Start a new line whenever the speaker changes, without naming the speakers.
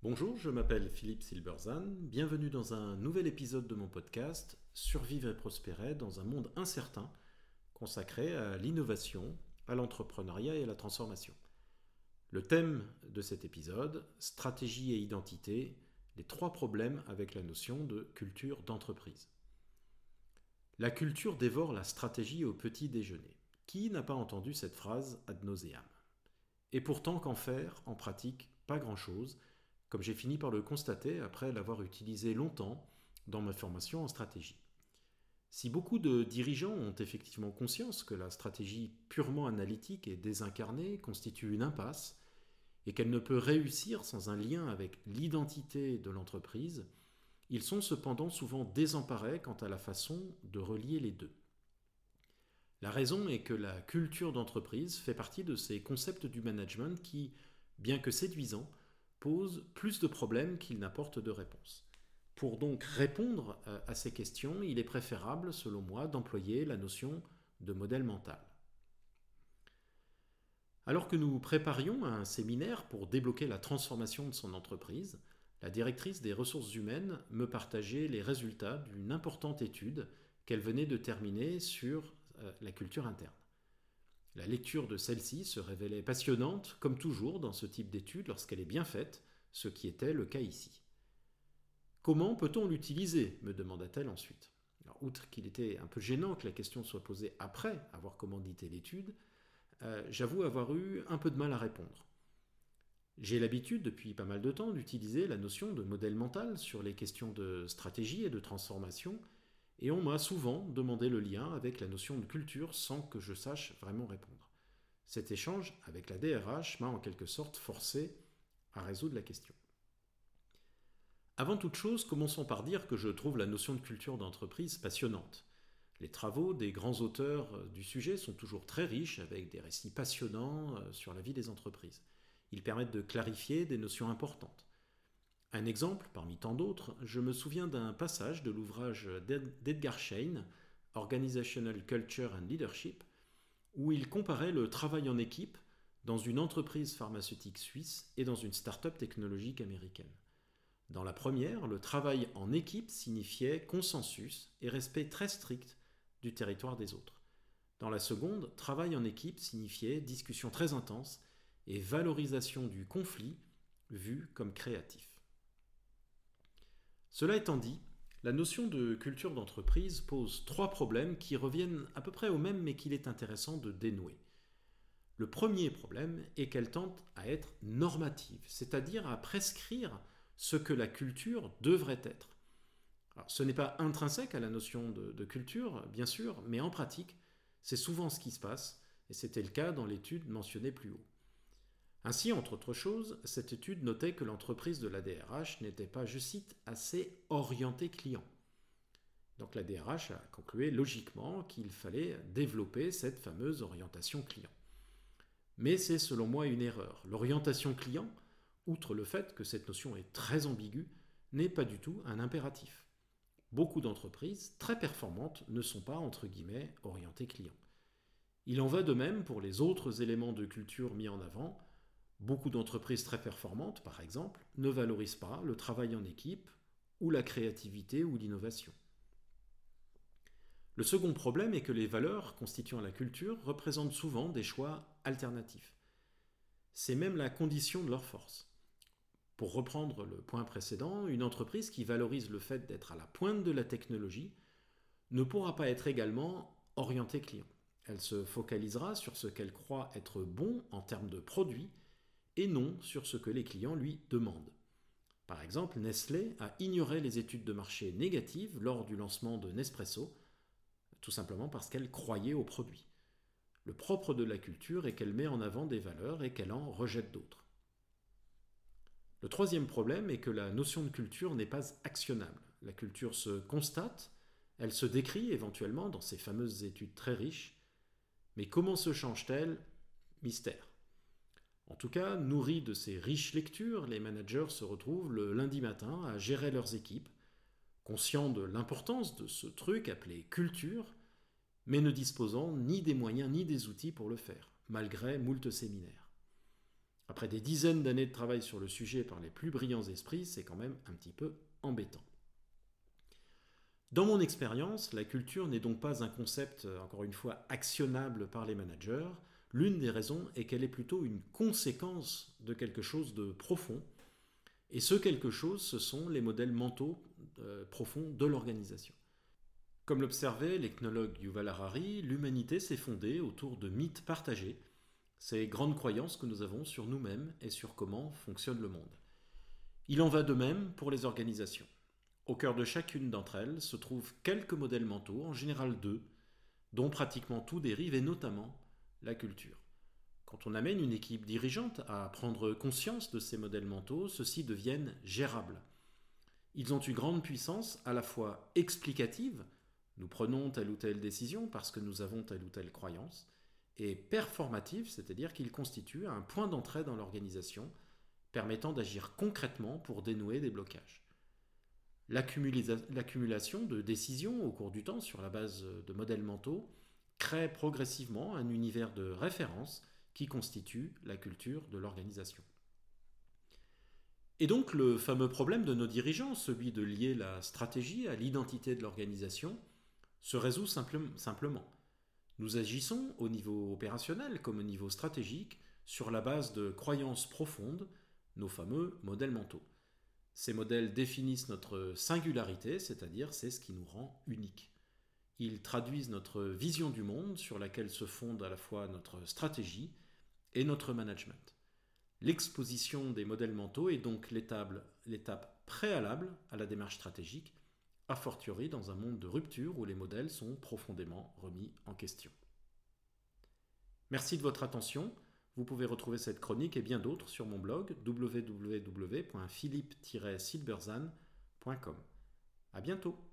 Bonjour, je m'appelle Philippe Silberzan. Bienvenue dans un nouvel épisode de mon podcast Survivre et prospérer dans un monde incertain consacré à l'innovation, à l'entrepreneuriat et à la transformation. Le thème de cet épisode, stratégie et identité, les trois problèmes avec la notion de culture d'entreprise. La culture dévore la stratégie au petit déjeuner. Qui n'a pas entendu cette phrase ad nauseam? Et pourtant, qu'en faire? En pratique, pas grand-chose comme j'ai fini par le constater après l'avoir utilisé longtemps dans ma formation en stratégie. Si beaucoup de dirigeants ont effectivement conscience que la stratégie purement analytique et désincarnée constitue une impasse, et qu'elle ne peut réussir sans un lien avec l'identité de l'entreprise, ils sont cependant souvent désemparés quant à la façon de relier les deux. La raison est que la culture d'entreprise fait partie de ces concepts du management qui, bien que séduisants, pose plus de problèmes qu'il n'apporte de réponses. Pour donc répondre euh, à ces questions, il est préférable, selon moi, d'employer la notion de modèle mental. Alors que nous préparions un séminaire pour débloquer la transformation de son entreprise, la directrice des ressources humaines me partageait les résultats d'une importante étude qu'elle venait de terminer sur euh, la culture interne. La lecture de celle-ci se révélait passionnante, comme toujours dans ce type d'étude lorsqu'elle est bien faite, ce qui était le cas ici. Comment peut-on l'utiliser? me demanda-t-elle ensuite. outre qu'il était un peu gênant que la question soit posée après avoir commandité l'étude, euh, j'avoue avoir eu un peu de mal à répondre. J'ai l'habitude depuis pas mal de temps d'utiliser la notion de modèle mental sur les questions de stratégie et de transformation, et on m'a souvent demandé le lien avec la notion de culture sans que je sache vraiment répondre. Cet échange avec la DRH m'a en quelque sorte forcé à résoudre la question. Avant toute chose, commençons par dire que je trouve la notion de culture d'entreprise passionnante. Les travaux des grands auteurs du sujet sont toujours très riches avec des récits passionnants euh, sur la vie des entreprises. Ils permettent de clarifier des notions importantes. Un exemple, parmi tant d'autres, je me souviens d'un passage de l'ouvrage d'Edgar Schein, Organizational Culture and Leadership, où il comparait le travail en équipe dans une entreprise pharmaceutique suisse et dans une start-up technologique américaine. Dans la première, le travail en équipe signifiait consensus et respect très strict du territoire des autres. Dans la seconde, travail en équipe signifiait discussion très intense et valorisation du conflit vu comme créatif. Cela étant dit, la notion de culture d'entreprise pose trois problèmes qui reviennent à peu près au même mais qu'il est intéressant de dénouer. Le premier problème est qu'elle tente à être normative, c'est-à-dire à prescrire ce que la culture devrait être. ce n'est pas intrinsèque à la notion de, de culture, bien sûr, mais en pratique, c'est souvent ce qui se passe, et c'était le cas dans l'étude mentionnée plus haut. Ainsi, entre autres choses, cette étude notait que l'entreprise de la DRH n'était pas, je cite, assez orientée client. Donc la DRH a conclu logiquement qu'il fallait développer cette fameuse orientation client. Mais c'est selon moi une erreur. L'orientation client, outre le fait que cette notion est très ambiguë, n'est pas du tout un impératif. Beaucoup d'entreprises très performantes ne sont pas, entre guillemets, orientées client. Il en va de même pour les autres éléments de culture mis en avant, Beaucoup d'entreprises très performantes, par exemple, ne valorisent pas le travail en équipe ou la créativité ou l'innovation. Le second problème est que les valeurs constituant la culture représentent souvent des choix alternatifs. C'est même la condition de leur force. Pour reprendre le point précédent, une entreprise qui valorise le fait d'être à la pointe de la technologie ne pourra pas être également orientée client. Elle se focalisera sur ce qu'elle croit être bon en termes de produits et non sur ce que les clients lui demandent. Par exemple, Nestlé a ignoré les études de marché négatives lors du lancement de Nespresso, tout simplement parce qu'elle croyait au produit. Le propre de la culture est qu'elle met en avant des valeurs et qu'elle en rejette d'autres. Le troisième problème est que la notion de culture n'est pas actionnable. La culture se constate, elle se décrit éventuellement dans ces fameuses études très riches, mais comment se change-t-elle? Mystère. En tout cas, nourris de ces riches lectures, les managers se retrouvent le lundi matin à gérer leurs équipes, conscients de l'importance de ce truc appelé culture, mais ne disposant ni des moyens ni des outils pour le faire, malgré moult séminaires. Après des dizaines d'années de travail sur le sujet par les plus brillants esprits, c'est quand même un petit peu embêtant. Dans mon expérience, la culture n'est donc pas un concept, encore une fois, actionnable par les managers. L'une des raisons est qu'elle est plutôt une conséquence de quelque chose de profond. Et ce quelque chose, ce sont les modèles mentaux euh, profonds de l'organisation. Comme l'observait l'ethnologue Yuval Harari, l'humanité s'est fondée autour de mythes partagés, ces grandes croyances que nous avons sur nous-mêmes et sur comment fonctionne le monde. Il en va de même pour les organisations. Au cœur de chacune d'entre elles se trouvent quelques modèles mentaux, en général deux, dont pratiquement tout dérive, et notamment la culture. Quand on amène une équipe dirigeante à prendre conscience de ces modèles mentaux, ceux-ci deviennent gérables. Ils ont une grande puissance à la fois explicative, nous prenons telle ou telle décision parce que nous avons telle ou telle croyance, et performative, c'est-à-dire qu'ils constituent un point d'entrée dans l'organisation permettant d'agir concrètement pour dénouer des blocages. L'accumulation de décisions au cours du temps sur la base de modèles mentaux crée progressivement un univers de référence qui constitue la culture de l'organisation. Et donc le fameux problème de nos dirigeants, celui de lier la stratégie à l'identité de l'organisation, se résout simplement. Nous agissons au niveau opérationnel comme au niveau stratégique sur la base de croyances profondes, nos fameux modèles mentaux. Ces modèles définissent notre singularité, c'est-à-dire c'est ce qui nous rend uniques. Ils traduisent notre vision du monde sur laquelle se fonde à la fois notre stratégie et notre management. L'exposition des modèles mentaux est donc l'étape préalable à la démarche stratégique, a fortiori dans un monde de rupture où les modèles sont profondément remis en question. Merci de votre attention. Vous pouvez retrouver cette chronique et bien d'autres sur mon blog www.philippe-silberzan.com. À bientôt!